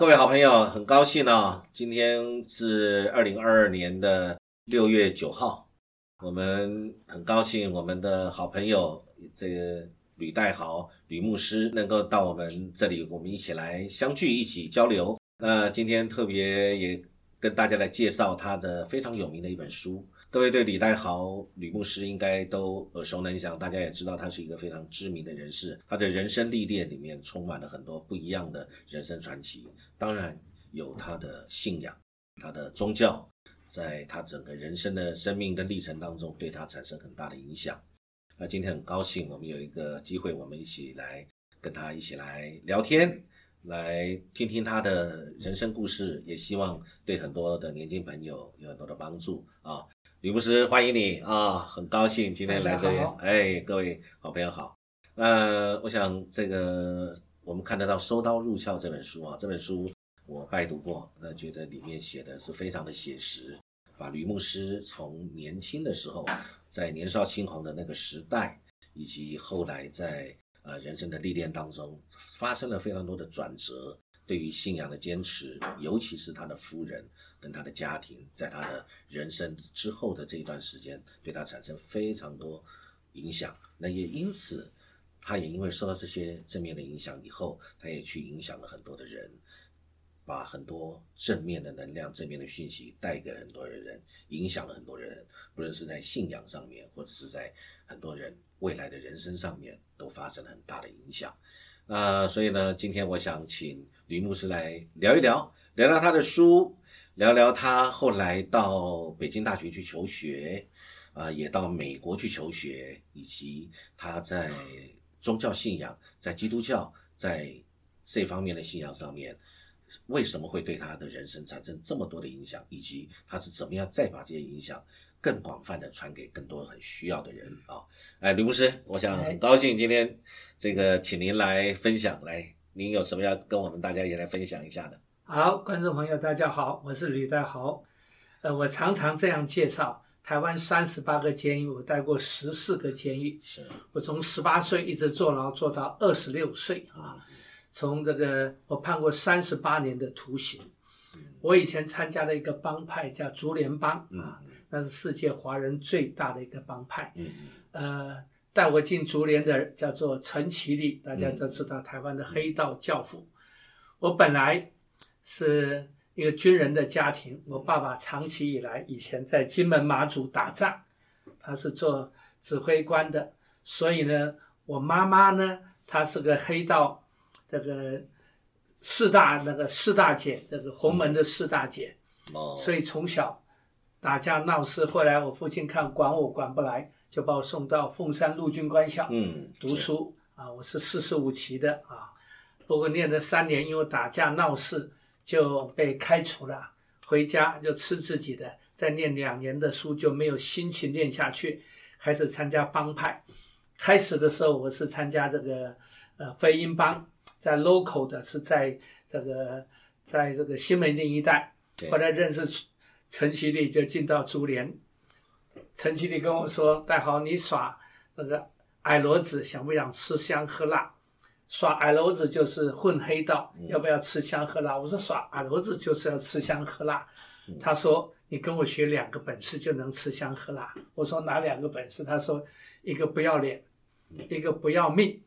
各位好朋友，很高兴呢！今天是二零二二年的六月九号，我们很高兴我们的好朋友这个吕代豪吕牧师能够到我们这里，我们一起来相聚，一起交流。那今天特别也跟大家来介绍他的非常有名的一本书。各位对李代豪、吕牧师应该都耳熟能详，大家也知道他是一个非常知名的人士，他的人生历练里面充满了很多不一样的人生传奇，当然有他的信仰、他的宗教，在他整个人生的生命跟历程当中对他产生很大的影响。那今天很高兴，我们有一个机会，我们一起来跟他一起来聊天，来听听他的人生故事，也希望对很多的年轻朋友有很多的帮助啊。吕牧师，欢迎你啊！很高兴今天来这里。哎，各位好朋友好。呃，我想这个我们看得到《收刀入鞘》这本书啊，这本书我拜读过，那觉得里面写的是非常的写实，把吕牧师从年轻的时候，在年少轻狂的那个时代，以及后来在呃人生的历练当中，发生了非常多的转折。对于信仰的坚持，尤其是他的夫人跟他的家庭，在他的人生之后的这一段时间，对他产生非常多影响。那也因此，他也因为受到这些正面的影响以后，他也去影响了很多的人，把很多正面的能量、正面的讯息带给很多的人，影响了很多人，不论是在信仰上面，或者是在很多人未来的人生上面，都发生了很大的影响。那所以呢，今天我想请。吕牧师来聊一聊，聊聊他的书，聊聊他后来到北京大学去求学，啊，也到美国去求学，以及他在宗教信仰，在基督教在这方面的信仰上面，为什么会对他的人生产生这么多的影响，以及他是怎么样再把这些影响更广泛的传给更多很需要的人啊？哎，吕牧师，我想很高兴今天这个请您来分享来。您有什么要跟我们大家也来分享一下的？好，观众朋友，大家好，我是吕代豪。呃，我常常这样介绍台湾三十八个监狱，我待过十四个监狱。是，我从十八岁一直坐牢坐到二十六岁啊。从这个，我判过三十八年的徒刑。我以前参加了一个帮派叫竹联帮啊，那是世界华人最大的一个帮派。呃。带我进竹联的叫做陈其礼，大家都知道台湾的黑道教父。我本来是一个军人的家庭，我爸爸长期以来以前在金门马祖打仗，他是做指挥官的，所以呢，我妈妈呢，她是个黑道这个四大那个四大姐，这个洪门的四大姐，所以从小打架闹事，后来我父亲看管我管不来。就把我送到凤山陆军官校嗯读书。啊，我是四十五期的啊，不过念了三年，因为打架闹事就被开除了，回家就吃自己的，再念两年的书就没有心情念下去，开始参加帮派。开始的时候我是参加这个呃飞鹰帮，在 local 的是在这个在这个新门町一带，后来认识陈其礼就进到竹联。陈其礼跟我说：“戴豪，你耍那个矮骡子，想不想吃香喝辣？耍矮骡子就是混黑道，要不要吃香喝辣？”我说：“耍矮骡子就是要吃香喝辣。”他说：“你跟我学两个本事就能吃香喝辣。”我说：“哪两个本事？”他说：“一个不要脸，一个不要命。”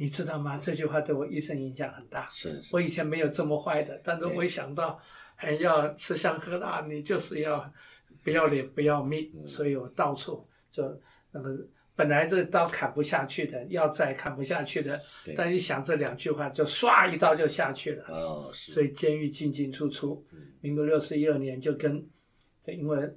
你知道吗？这句话对我一生影响很大。是是。我以前没有这么坏的，但是我一想到还要吃香喝辣，你就是要。不要脸不要命，所以我到处就那个本来这刀砍不下去的，要再砍不下去的，但一想这两句话，就唰一刀就下去了。哦，是。所以监狱进进出出，民国六十一二年就跟，因为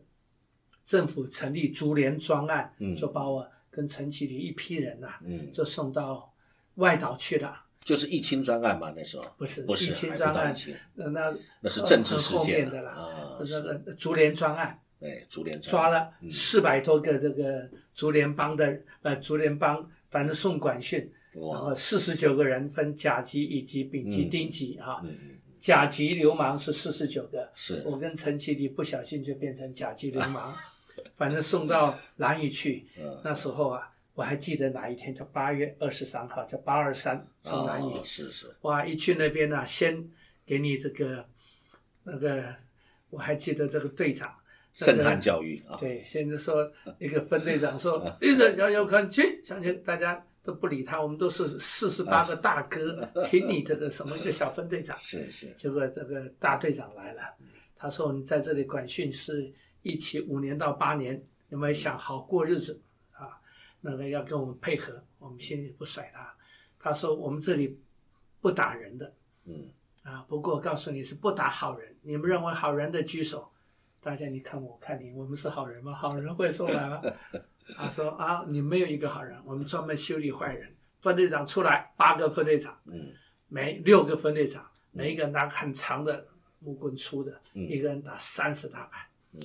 政府成立竹联专案，就把我跟陈启礼一批人呐，就送到外岛去了。就是疫情专案嘛，那时候。不是不是一清专案，那那那是政治事件的啦，那个竹联专案。对，竹联抓了四百多个这个竹联帮的，呃，竹联帮反正送管训，然后四十九个人分甲级、乙级、丙级、丁级哈，甲级流氓是四十九个，是。我跟陈其礼不小心就变成甲级流氓，反正送到蓝屿去，那时候啊，我还记得哪一天叫八月二十三号，叫八二三送兰屿，是是，哇，一去那边呢，先给你这个那个，我还记得这个队长。震撼教育啊！对，现在说 一个分队长说，一个要要看去，相信大家都不理他，我们都是四十八个大哥，听你这个什么一个小分队长。是是。结果这个大队长来了，他说你在这里管训是一起五年到八年，有没有想好过日子啊？那个要跟我们配合，我们心里不甩他。他说我们这里不打人的，嗯啊，不过告诉你是不打好人，你们认为好人的举手。大家你看我看你，我们是好人吗？好人会送来吗？他说啊，你没有一个好人，我们专门修理坏人。分队长出来，八个分队长，嗯，每六个分队长，每一个拿很长的木棍粗的，一个人打三十大板，嗯，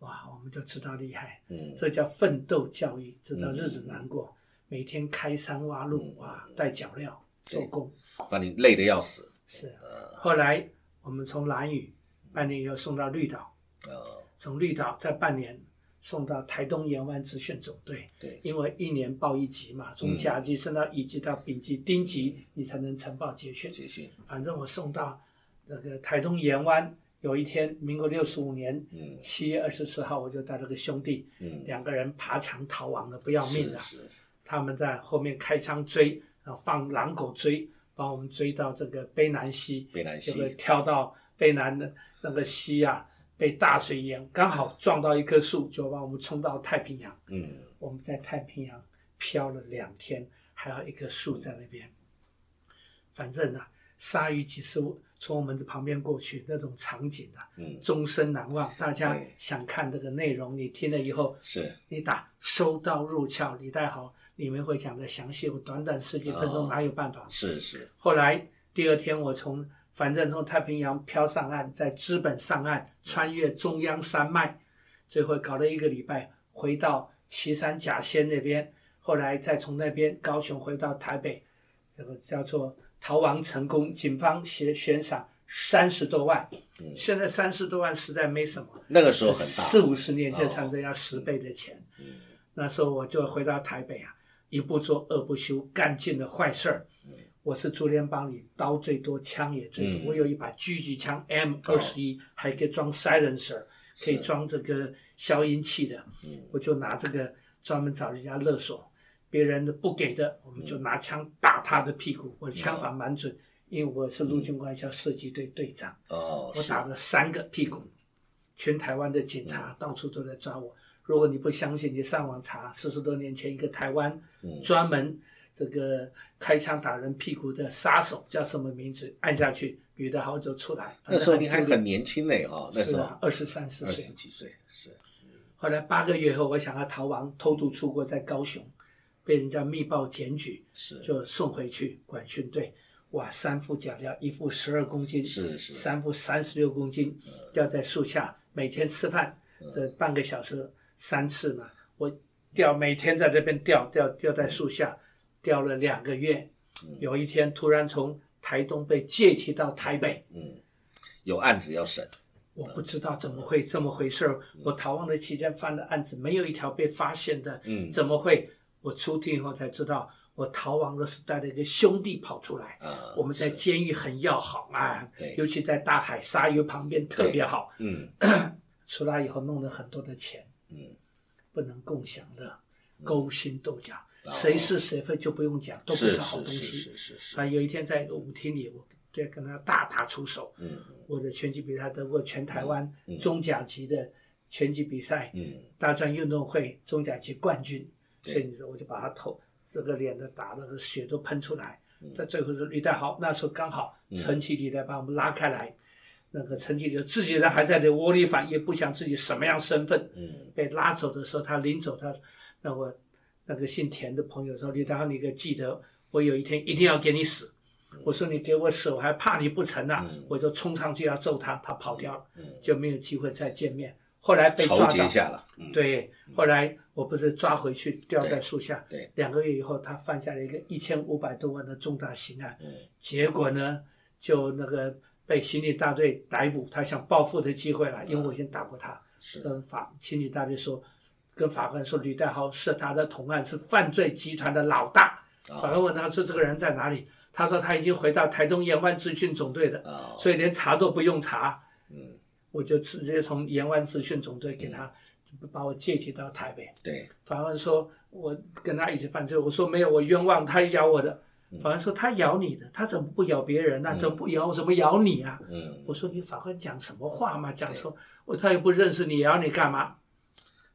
哇，我们就知道厉害，嗯，这叫奋斗教育，知道日子难过，每天开山挖路，哇，带脚镣做工，把你累得要死。是，后来我们从蓝屿半年以后送到绿岛。呃，从绿岛再半年送到台东沿湾直训总队，对，因为一年报一级嘛，从甲级升到乙级到丙级、丁级，你才能呈报结训。结训，反正我送到那个台东沿湾，有一天，民国六十五年七月二十四号，我就带了个兄弟，两个人爬墙逃亡的，不要命的，他们在后面开枪追，然后放狼狗追，把我们追到这个卑南溪，卑南溪，就会跳到卑南的那个溪啊。被大水淹，刚好撞到一棵树，就把我们冲到太平洋。嗯，我们在太平洋漂了两天，还有一棵树在那边。反正啊，鲨鱼几十从我们这旁边过去，那种场景啊，嗯，终身难忘。大家想看这个内容，你听了以后，是你打收到入鞘，李代豪里面会讲的详细。我短短十几分钟哪有办法？是是。后来第二天我从。反正从太平洋漂上岸，在资本上岸，穿越中央山脉，最后搞了一个礼拜，回到岐山甲仙那边，后来再从那边高雄回到台北，这个叫做逃亡成功，警方悬悬赏三十多万。现在三十多万实在没什么，那个时候很大，四五十年前上这要十倍的钱。那时候我就回到台北啊，一不做二不休，干尽了坏事儿。我是竹联帮里刀最多，枪也最多。我有一把狙击枪 M 二十一，还可以装 silencer，可以装这个消音器的。我就拿这个专门找人家勒索，别人不给的，我们就拿枪打他的屁股。我的枪法蛮准，因为我是陆军官校射击队队长。哦，我打了三个屁股，全台湾的警察到处都在抓我。如果你不相信，你上网查，四十多年前一个台湾专门。这个开枪打人屁股的杀手叫什么名字？按下去，吕德豪就出来。那时候你还很年轻呢，哈，那时候二十三四岁，二十几岁是。后来八个月后，我想要逃亡，偷渡出国，在高雄被人家密报检举，是就送回去管训队。哇，三副假料，一副十二公斤，是是，三副三十六公斤，吊在树下，每天吃饭，这半个小时三次嘛，我吊每天在这边吊吊吊在树下。吊了两个月，有一天突然从台东被借提到台北，嗯，有案子要审，我不知道怎么会这么回事儿。我逃亡的期间犯的案子没有一条被发现的，嗯，怎么会？我出庭以后才知道，我逃亡的是带了一个兄弟跑出来，啊，我们在监狱很要好啊，对，尤其在大海鲨鱼旁边特别好，嗯，出来以后弄了很多的钱，嗯，不能共享的，勾心斗角。谁是谁非就不用讲，都不是好东西。是是是是。啊，有一天在一个舞厅里，我对跟他大打出手。嗯。我的拳击比赛得过全台湾中甲级的拳击比赛，嗯，大专运动会中甲级冠军。所以你说，我就把他头这个脸的打的血都喷出来。在最后是李代豪，那时候刚好陈启礼来把我们拉开来。那个陈启礼自己人还在这窝里反，也不想自己什么样身份。嗯。被拉走的时候，他临走，他那我。那个姓田的朋友说：“李大豪，你可记得，我有一天一定要给你死。”我说：“你给我死，我还怕你不成呢。”我就冲上去要揍他，他跑掉了，就没有机会再见面。后来被抓到，对，后来我不是抓回去吊在树下。对，两个月以后，他犯下了一个一千五百多万的重大刑案。结果呢，就那个被刑警大队逮捕，他想报复的机会了，因为我已经打过他。跟法刑警大队说。跟法官说，吕代豪是他的同案，是犯罪集团的老大。法官问他说：“这个人在哪里？”他说他已经回到台东沿湾资讯总队的，哦，所以连查都不用查，嗯，我就直接从沿湾资讯总队给他把我借接到台北。对，法官说我跟他一起犯罪，我说没有，我冤枉，他咬我的。嗯法官说他咬你的，他怎么不咬别人呢、怎么不咬？怎么咬你啊？嗯，我说你法官讲什么话嘛？讲说我他又不认识你，咬你干嘛？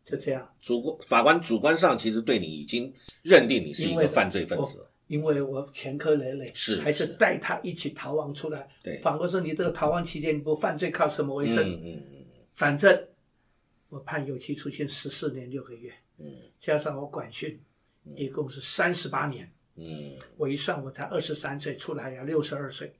就这样，主观法官主观上其实对你已经认定你是一个犯罪分子，因为我前科累累，是还是是。带他一起逃亡出来。对。反过说你这个逃亡期间你不犯罪靠什么为生？嗯嗯嗯反正我判有期徒刑十四年六个月，嗯。加上我管训，一共是三十八年。嗯，我一算，我才二十三岁，出来要六十二岁，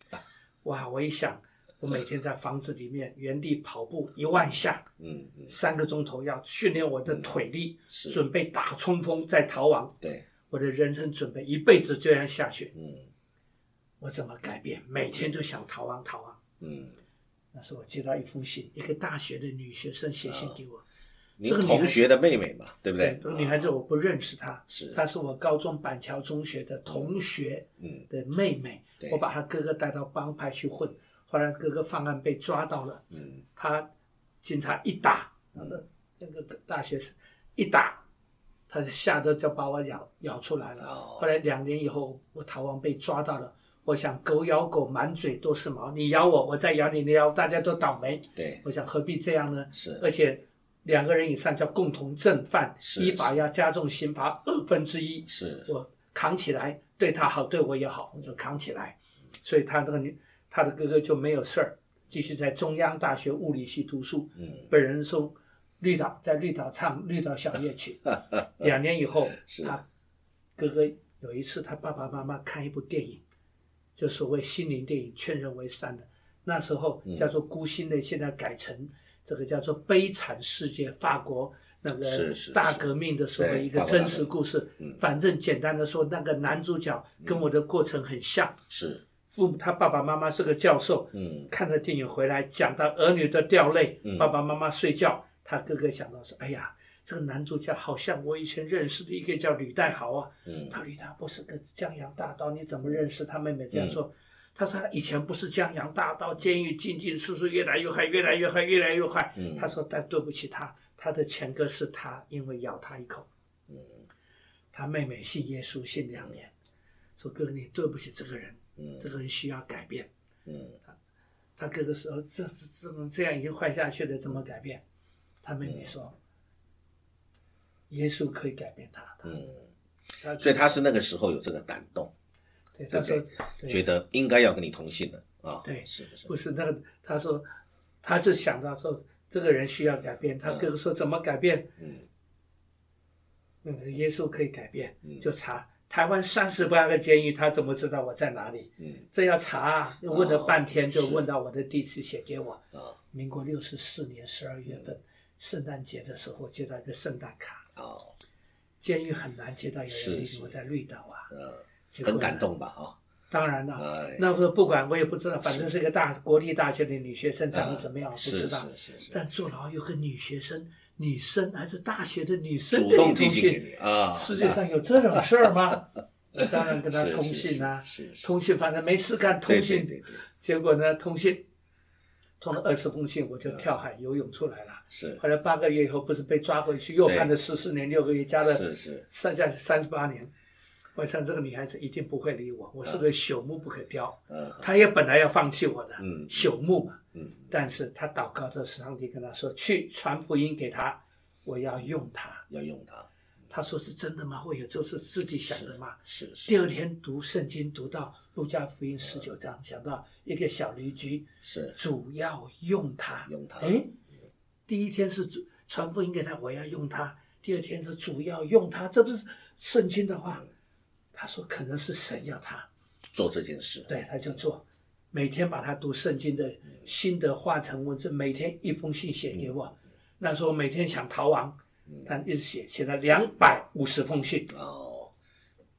哇！我一想，我每天在房子里面原地跑步一万下，嗯嗯，三个钟头要训练我的腿力，是。准备打冲锋再逃亡。对，我的人生准备一辈子这样下去，嗯。我怎么改变？每天都想逃亡逃亡。嗯，那时候我接到一封信，一个大学的女学生写信给我，您这个同学的妹妹嘛，对不对？这个女孩子我不认识她，是。她是我高中板桥中学的同学嗯。的妹妹。对，我把她哥哥带到帮派去混，后来哥哥犯案被抓到了，嗯。他警察一打，那个那个大学生一打，他就吓得就把我咬咬出来了。哦后来两年以后，我逃亡被抓到了。我想狗咬狗，满嘴都是毛。你咬我，我再咬你，你咬大家都倒霉。对，我想何必这样呢？是而且两个人以上叫共同正犯，是依法要加重刑罚二分之一。是我扛起来，对他好，对我也好，我就扛起来。所以他那个女，他的哥哥就没有事儿，继续在中央大学物理系读书。嗯本人从绿岛在绿岛唱绿岛小夜曲。两年以后是，他哥哥有一次他爸爸妈妈看一部电影，就所谓心灵电影《劝人为善》的，那时候嗯。叫做孤星泪，现在改成这个叫做《悲惨世界》，法国那个大革命的时候的一个真实故事。嗯。反正简单的说，那个男主角跟我的过程很像。是，父母他爸爸妈妈是个教授，嗯。看了电影回来，讲到儿女的掉泪，嗯。爸爸妈妈睡觉，他哥哥想到说：“哎呀，这个男主角好像我以前认识的一个叫吕代豪啊。”嗯他吕代豪不是个江洋大盗，你怎么认识？他妹妹这样说。他说他以前不是江洋大盗，监狱进进出出，越来越坏，越来越坏，越来越坏。嗯他说：“但对不起他，他的前科是他因为咬他一口。”嗯他妹妹信耶稣信两年，说哥哥你对不起这个人，嗯这个人需要改变。嗯他哥哥说：“这这这种这样已经坏下去了，怎么改变？”他妹妹说：“耶稣可以改变他的。嗯，他所以他是那个时候有这个感动，对他说觉得应该要跟你同姓了啊，对是不是？不是那个，他说他就想到说这个人需要改变。他哥哥说怎么改变？嗯那个耶稣可以改变嗯，就查台湾三十八个监狱，他怎么知道我在哪里？嗯这要查啊！问了半天，哦就问到我的地址，写给我。啊民国六十四年十二月份，圣诞节的时候接到一个圣诞卡。哦监狱很难接到有人我在绿岛啊，很感。动吧啊，当然了，哎，那时候不管我也不知道，反正是个大国立大学的女学生，长得啊怎么样我不知道。但坐牢有个女学生，女生还是大学的女生，主动寄信给你啊，世界上有这种事儿吗？我 当然跟她通信啊，通信反正没事干，通信。结果呢，通信通了二十封信，我就跳海游泳出来了。是后来八个月以后，不是被抓回去，又判了十四年六个月，加了是是剩下三十八年。我想这个女孩子一定不会理我，我是个朽木不可雕。嗯她也本来要放弃我的，嗯朽木嘛。嗯但是她祷告的时候，上帝跟她说：“去传福音给她，我要用她。要用她，”她说：“是真的吗？会有就是自己想的吗？”是是第二天读圣经，读到路加福音十九章，想到一个小驴驹，是。主要用它。用它。哎，第一天是主传福音给他，我要用它；第二天是主要用它，这不是圣经的话。他说可能是神要他，做这件事，对，他就做，每天把他读圣经的心得化成文字，每天一封信写给我。那时候每天想逃亡，但一直写，写了两百五十封信。哦，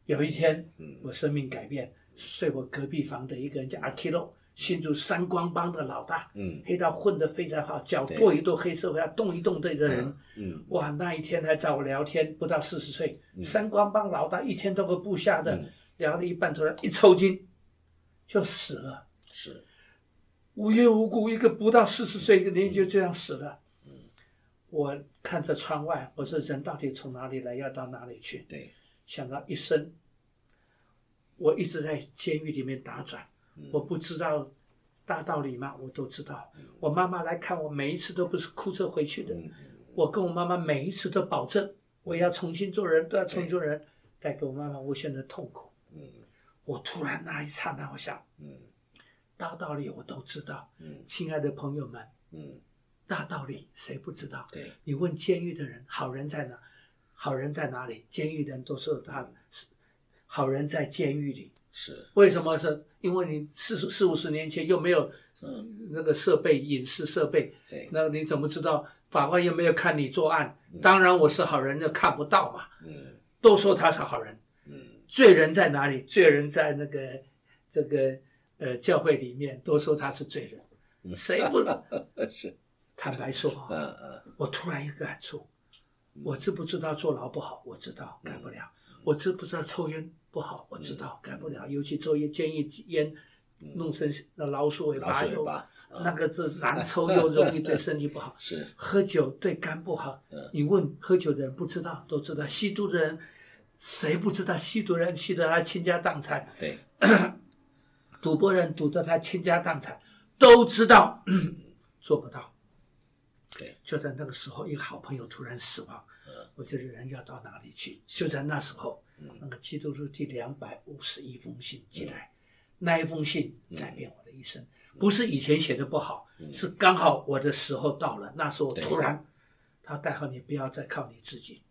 有一天嗯，我生命改变，睡我隔壁房的一个人叫阿 k l o 新竹三光帮的老大，嗯。黑道混得非常好，脚对跺一跺黑社会，要动一动的人。嗯。哇，那一天还找我聊天，不到四十岁，三光帮老大一千多个部下的，嗯。聊了一半，突然一抽筋，就死了，是，无缘无故一个不到四十岁的人就这样死了。我看着窗外，我说人到底从哪里来，要到哪里去？对，想到一生，我一直在监狱里面打转，我不知道大道理吗？我都知道。我妈妈来看我，每一次都不是哭着回去的。我跟我妈妈每一次都保证，我要重新做人，都要重新做人，带给我妈妈无限的痛苦。嗯我突然那一刹那，我想，嗯大道理我都知道。嗯亲爱的朋友们，嗯，大道理谁不知道？你问监狱的人，好人在哪？好人在哪里？监狱的人都说他是好人在监狱里。是，为什么是？因为你四十四五十年前又没有嗯那个设备，影视设备，对，那你怎么知道？法官又没有看你作案，当然我是好人，就看不到嘛。嗯都说他是好人，嗯罪人在哪里？罪人在那个这个呃教会里面，都说他是罪人，谁不？是，坦白说嗯啊，嗯我突然一个感触，我知不知道坐牢不好？我知道，改不了。我知不知道抽烟不好？我知道，改不了。尤其抽烟，建议烟弄成那老鼠尾巴又那个是难抽又容易对身体不好。是，喝酒对肝不好嗯，你问喝酒的人不知道，都知道。吸毒的人谁不知道？吸毒人吸得他倾家荡产，对，赌博人赌得他倾家荡产，都知道，做不到。对，就在那个时候，一个好朋友突然死亡，嗯我觉得人要到哪里去？就在那时候，那个基督徒第两百五十一封信寄来，那一封信改变我的一生。不是以前写的不好，是刚好我的时候到了。那时候突然，他代号你不要再靠你自己，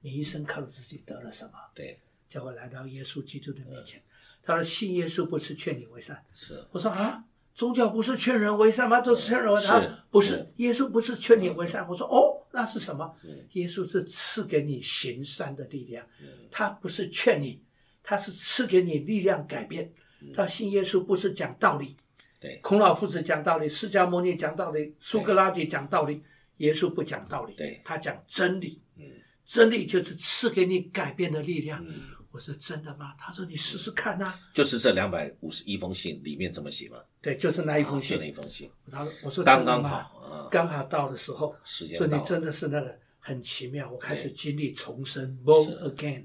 你一生靠自己得了什么？对，叫我来到耶稣基督的面前。他说：“信耶稣不是劝你为善。”是，我说啊，宗教不是劝人为善吗？都是劝人为善，不是是。耶稣不是劝你为善。我说哦，那是什么？嗯？耶稣是赐给你行善的力量，他不是劝你，他是赐给你力量改变。他信耶稣不是讲道理，对，孔老夫子讲道理，释迦牟尼讲道理，苏格拉底讲道理，耶稣不讲道理，对。他讲真理。嗯。真理就是赐给你改变的力量。嗯，我说真的吗？他说你试试看呐、就是这两百五十一封信里面这么写嘛，对，就是那一封信就那。一封信，他说我说刚刚好啊，刚好到的时候，时间到了，说你真的是那个很奇妙，我开始经历重生 （born again），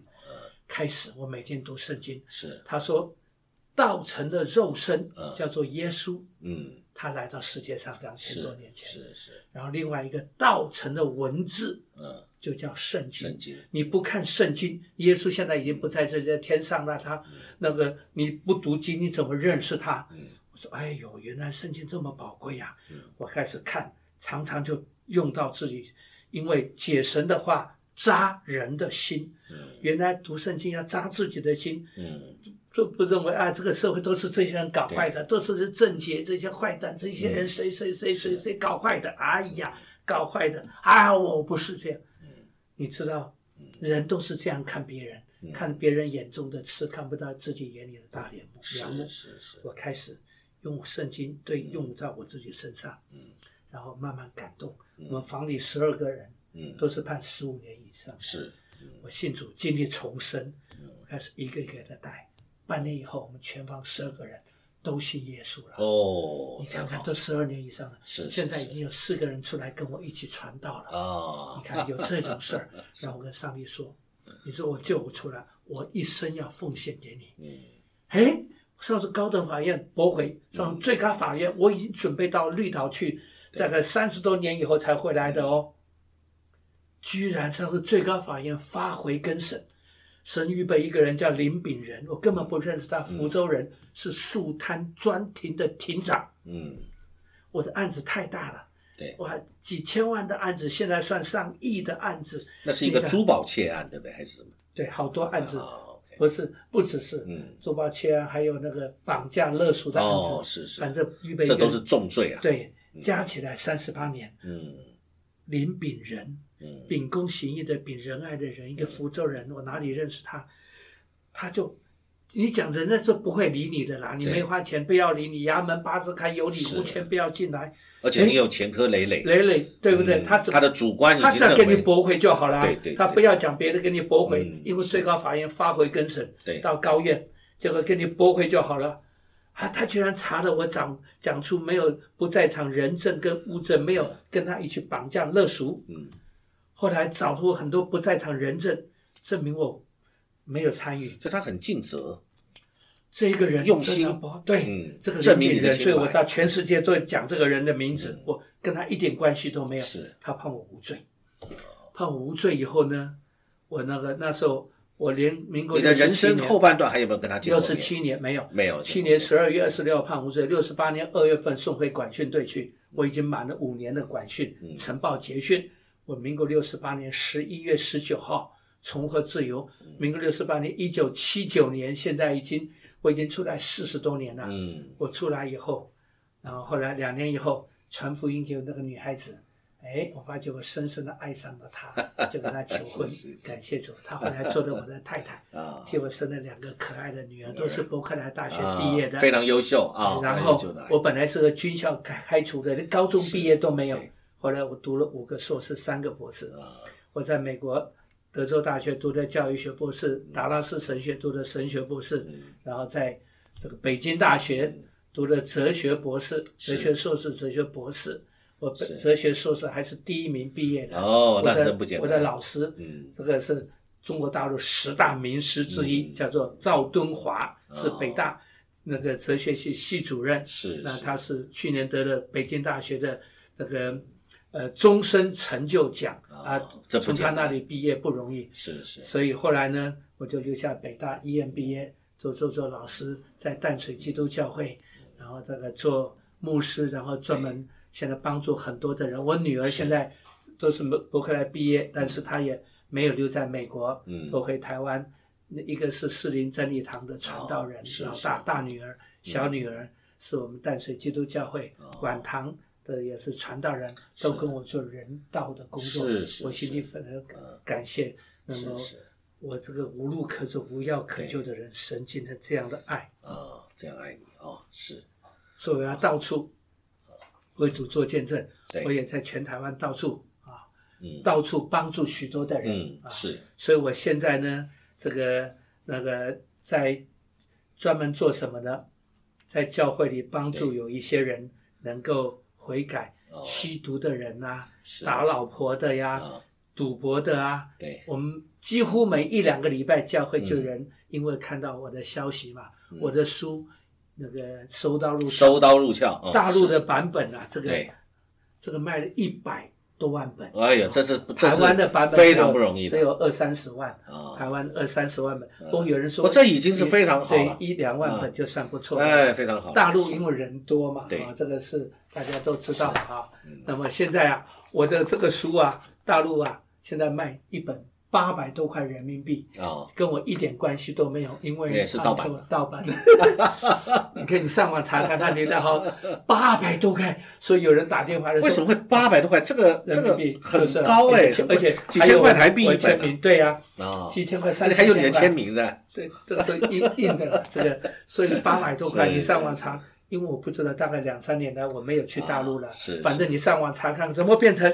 开始我每天读圣经。是，他说，道成的肉身嗯。叫做耶稣，嗯，他来到世界上两千多年前。是是，然后另外一个道成的文字嗯，就叫圣经。圣经，你不看圣经，耶稣现在已经不在这在天上了。他那个你不读经，你怎么认识他？说，哎呦，原来圣经这么宝贵呀、我开始看，常常就用到自己，因为解神的话扎人的心。嗯。原来读圣经要扎自己的心，嗯。就不认为啊，这个社会都是这些人搞坏的，都是正邪这些坏蛋，这些嗯。人谁谁谁谁谁搞坏的，哎呀，搞坏的，啊，我不是这样。你知道，人都是这样看别人，看别人眼中的刺，看不到自己眼里的大帘幕。梁幕是是是，我开始用圣经对用在我自己身上，嗯然后慢慢感动。我们房里十二个人嗯，都是判十五年以上，是，我信主经历重生，我开始一个一个的带。半年以后，我们全房十二个人都信耶稣了。哦，你看看，都十二年以上了，是是现在已经有四个人出来跟我一起传道了。啊，你看有这种事儿，让我跟上帝说，你说我救不出来，我一生要奉献给你。嗯哎，上次高等法院驳回，上次最高法院我已经准备到绿岛去，大概三十多年以后才回来的哦。居然上次最高法院发回更审，神预备一个人叫林炳仁，我根本不认识他，福州人，是树滩专庭的庭长。嗯，我的案子太大了，对，哇，几千万的案子，现在算上亿的案子，那是一个珠宝窃案，对不对？还是什么？对，好多案子，不是不只是嗯。珠宝窃案，还有那个绑架勒索的案子，哦，是是，反正预备这都是重罪啊。，对，加起来三十八年。嗯。林炳仁，嗯。秉公行义的秉，仁爱的人，一个福州人，我哪里认识他？他就，你讲人家是不会理你的啦，你没花钱不要理你，衙门八字开有理，无钱不要进来，而且你有前科累累，累累，对不对？嗯他他的主观已他只要给你驳回就好了，对对对他不要讲别的，给你驳回，嗯因为最高法院发回更审，对到高院，结果给你驳回就好了。啊，他居然查了我讲讲出没有不在场人证跟物证，没有跟他一起绑架勒赎。嗯，后来找出很多不在场人证，证明我没有参与。所以他很尽责。这个人用心对，嗯这个证明人人，你的所以我到全世界都讲这个人的名字，我跟他一点关系都没有。是他判我无罪，判我无罪以后呢，我那个那时候我连民国你的人生67年后半段还有没有跟他见六？十七年没有，没有去年十二月二十六号判无罪，六十八年二月份送回管训队去，我已经满了五年的管训，嗯晨报结训。我民国六十八年十一月十九号重获自由，嗯民国六十八年一九七九年，现在已经我已经出来四十多年了。嗯，我出来以后，然后后来两年以后传福音给那个女孩子，哎，我发觉我深深的爱上了她，就跟她求婚 是是是，感谢主，她后来做了我的太太。啊，替我生了两个可爱的女儿，都是伯克莱大学毕业的。啊非常优秀啊，然后我本来是个军校开开除的，连高中毕业都没有对。后来我读了五个硕士，三个博士。啊我在美国德州大学读的教育学博士，达拉斯神学读的神学博士，嗯然后在这个北京大学读的哲学博士、哲学硕士、哲学博士。我本哲学硕士还是第一名毕业的。哦，那我的真不简单。我的老师，嗯这个是中国大陆十大名师之一，嗯叫做赵敦华，哦是北大那个哲学系系主任。是那他是去年得了北京大学的那个呃终身成就奖啊从他那里毕业不容易，是是。所以后来呢，我就留下北大 EMBA 做做做老师，在淡水基督教会，然后这个做牧师，然后专门现在帮助很多的人。我女儿现在都是伯伯克莱毕业，但是她也没有留在美国，嗯。都回台湾。那一个是士林真理堂的传道人哦，是老大大女儿、小女儿是我们淡水基督教会哦。管堂的，也是传道人，都跟我做人道的工作。是是我心里非常感谢。那么我这个无路可走、无药可救的人，神尽了这样的爱，啊，这样爱你哦，是所以我要到处为主做见证。我也在全台湾到处啊，嗯到处帮助许多的人啊。嗯是所以我现在呢，这个那个在专门做什么呢？在教会里帮助有一些人能够悔改，哦。吸毒的人呐、是。打老婆的呀，啊，赌博的啊，对。我们几乎每一两个礼拜教会就有人因为看到我的消息嘛，我的书那个收到入嗯收刀入鞘，嗯是大陆的版本啊，这个这个卖了一百多万本，哎呀，这是这台湾的版本非常不容易只有二三十万，啊，台湾二三十万本。不过有人说，我这已经是非常好了。对，一两万本就算不错了。哎，非常好。大陆因为人多嘛，对。啊，这个是大家都知道啊。那么现在啊，我的这个书啊，大陆啊，现在卖一本八百多块人民币，啊，跟我一点关系都没有，因为也是盗版的。盗版的。你看，你上网查看，它年代好八百多块，所以有人打电话的时候，为什么会八百多块？这个这个人民币很就是高哎，而且几千块台币一我签名，对呀，啊，啊几千块、而三四且还有你的千块签名在，对，这个都印印的了，这个，所以八百多块，你上网查，因为我不知道，大概两三年来我没有去大陆了，啊是。反正你上网查看，怎么变成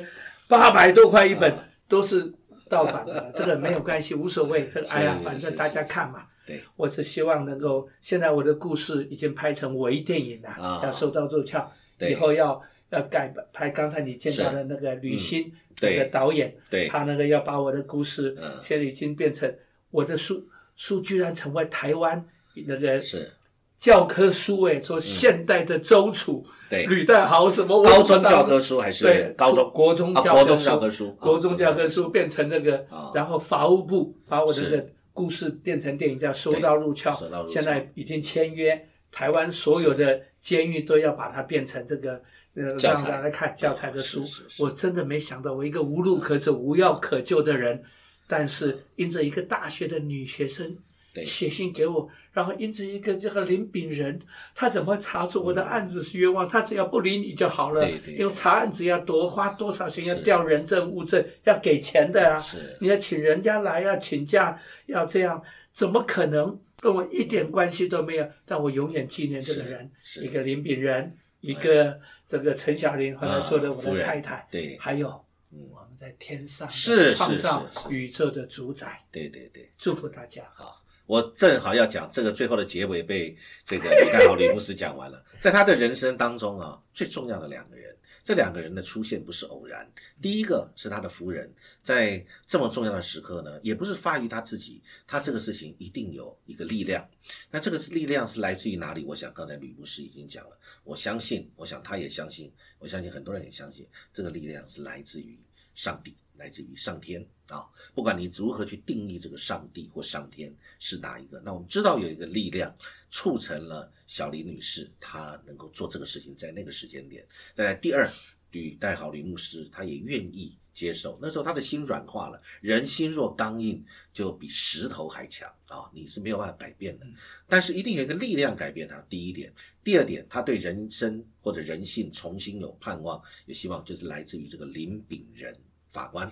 八百多块一本，啊。都是盗版的，这个没有关系，无所谓，这个哎呀，反正大家看嘛。对，我是希望能够，现在我的故事已经拍成微电影了，啊叫《收到入鞘》，对以后要要改拍刚才你见到的那个吕欣那个导演，对他那个要把我的故事嗯，现在已经变成我的书，书居然成为台湾那个是教科书哎，说现代的周楚、对。吕代豪什么我高中教科书还是对高中？国中啊国中教科书国中教科书书变成那个啊，然后法务部把我的那个故事变成电影，叫《收到入鞘现在已经签约，台湾所有的监狱都要把它变成这个。呃，让大家看教材的书。我真的没想到，我一个无路可走、无药可救的人，但是因着一个大学的女学生对。写信给我，然后因此一个这个林炳仁，他怎么查出我的案子是冤枉？他只要不理你就好了对对，因为查案子要多花多少钱，要是调人证物证，要给钱的啊。是你要请人家来，要请假，要这样，怎么可能跟我一点关系都没有？但我永远纪念这个人，一个林炳仁，一个这个陈小玲，后来做了我的太太，对还有嗯我们在天上是是创造宇宙的主宰，对对对。祝福大家。好，我正好要讲这个最后的结尾被这个李代豪吕牧师讲完了，在他的人生当中啊，最重要的两个人。这两个人的出现不是偶然。第一个是他的夫人，在这么重要的时刻呢，也不是发于他自己，他这个事情一定有一个力量。那这个力量是来自于哪里？我想刚才吕牧师已经讲了，我相信，我想他也相信，我相信很多人也相信，这个力量是来自于上帝。来自于上天啊，不管你如何去定义这个上帝或上天是哪一个，那我们知道有一个力量促成了小林女士她能够做这个事情，在那个时间点。再来第二，吕代豪吕牧师他也愿意接受，那时候他的心软化了。人心若刚硬，就比石头还强啊，你是没有办法改变的。但是一定有一个力量改变他。第一点，第二点，他对人生或者人性重新有盼望，也希望，就是来自于这个林炳仁。法官，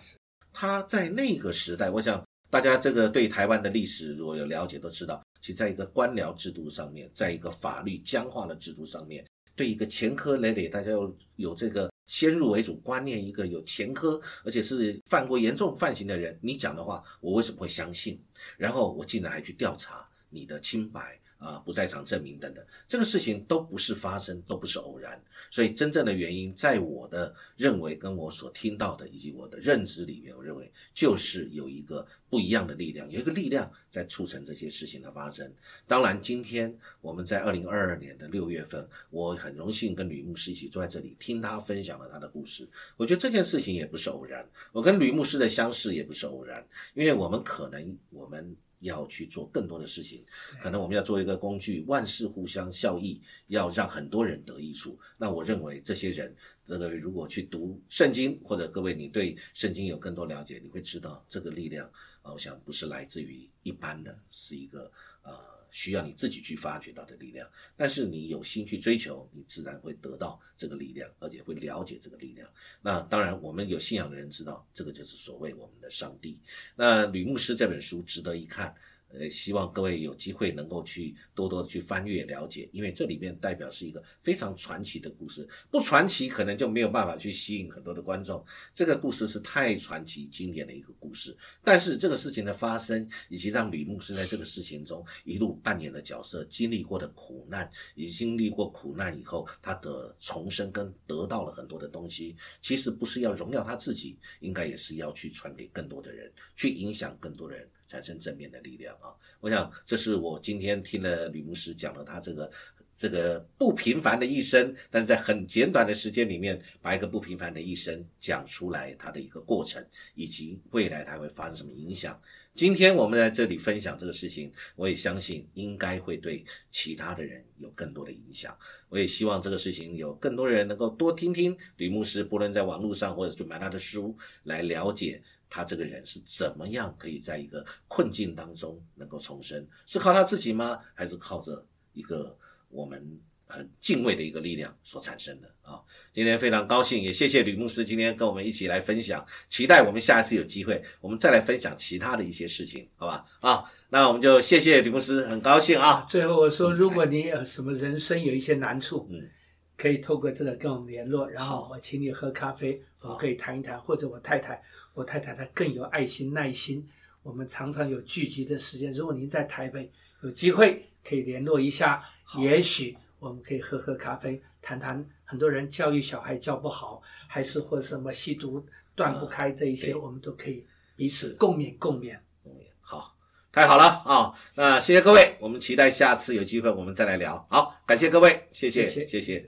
他在那个时代，我想大家这个对台湾的历史如果有了解，都知道，其在一个官僚制度上面，在一个法律僵化的制度上面，对一个前科累累，大家要有这个先入为主观念，一个有前科而且是犯过严重犯行的人，你讲的话，我为什么会相信？然后我竟然还去调查你的清白。啊，不在场证明等等，这个事情都不是发生，都不是偶然。所以真正的原因，在我的认为，跟我所听到的以及我的认知里面，我认为就是有一个不一样的力量，有一个力量在促成这些事情的发生。当然，今天我们在二零二二年的六月份，我很荣幸跟吕牧师一起坐在这里，听他分享了他的故事。我觉得这件事情也不是偶然，我跟吕牧师的相识也不是偶然，因为我们可能我们。要去做更多的事情，可能我们要做一个工具，万事互相效益，要让很多人得益处。那我认为这些人，这个如果去读圣经，或者各位你对圣经有更多了解，你会知道这个力量啊，我想不是来自于一般的，是一个呃。需要你自己去发掘到的力量，但是你有心去追求，你自然会得到这个力量，而且会了解这个力量。那当然，我们有信仰的人知道，这个就是所谓我们的上帝。那吕牧师这本书值得一看。呃，希望各位有机会能够去多多的去翻阅了解，因为这里面代表是一个非常传奇的故事。不传奇，可能就没有办法去吸引很多的观众。这个故事是太传奇、经典的一个故事。但是这个事情的发生，以及让吕牧师在这个事情中一路扮演的角色、经历过的苦难，以及经历过苦难以后他的重生跟得到了很多的东西，其实不是要荣耀他自己，应该也是要去传给更多的人，去影响更多的人。产生正面的力量啊！我想这是我今天听了吕牧师讲了他这个这个不平凡的一生，但是在很简短的时间里面把一个不平凡的一生讲出来，他的一个过程以及未来他会发生什么影响。今天我们在这里分享这个事情，我也相信应该会对其他的人有更多的影响。我也希望这个事情有更多的人能够多听听吕牧师，不论在网络上或者去买他的书来了解。他这个人是怎么样可以在一个困境当中能够重生？是靠他自己吗？还是靠着一个我们很敬畏的一个力量所产生的啊？今天非常高兴，也谢谢吕牧师今天跟我们一起来分享。期待我们下一次有机会，我们再来分享其他的一些事情，好吧？啊，那我们就谢谢吕牧师，很高兴啊。最后我说，如果你有什么人生有一些难处，嗯。可以透过这个跟我们联络，然后我请你喝咖啡，我们可以谈一谈，或者我太太，我太太她更有爱心耐心，我们常常有聚集的时间。如果您在台北有机会，可以联络一下，也许我们可以喝喝咖啡，谈谈很多人教育小孩教不好，还是或什么吸毒断不开这一些，我们都可以彼此共勉共勉。共勉，好，太好了啊！那谢谢各位，我们期待下次有机会我们再来聊。好，感谢各位，谢谢，谢谢。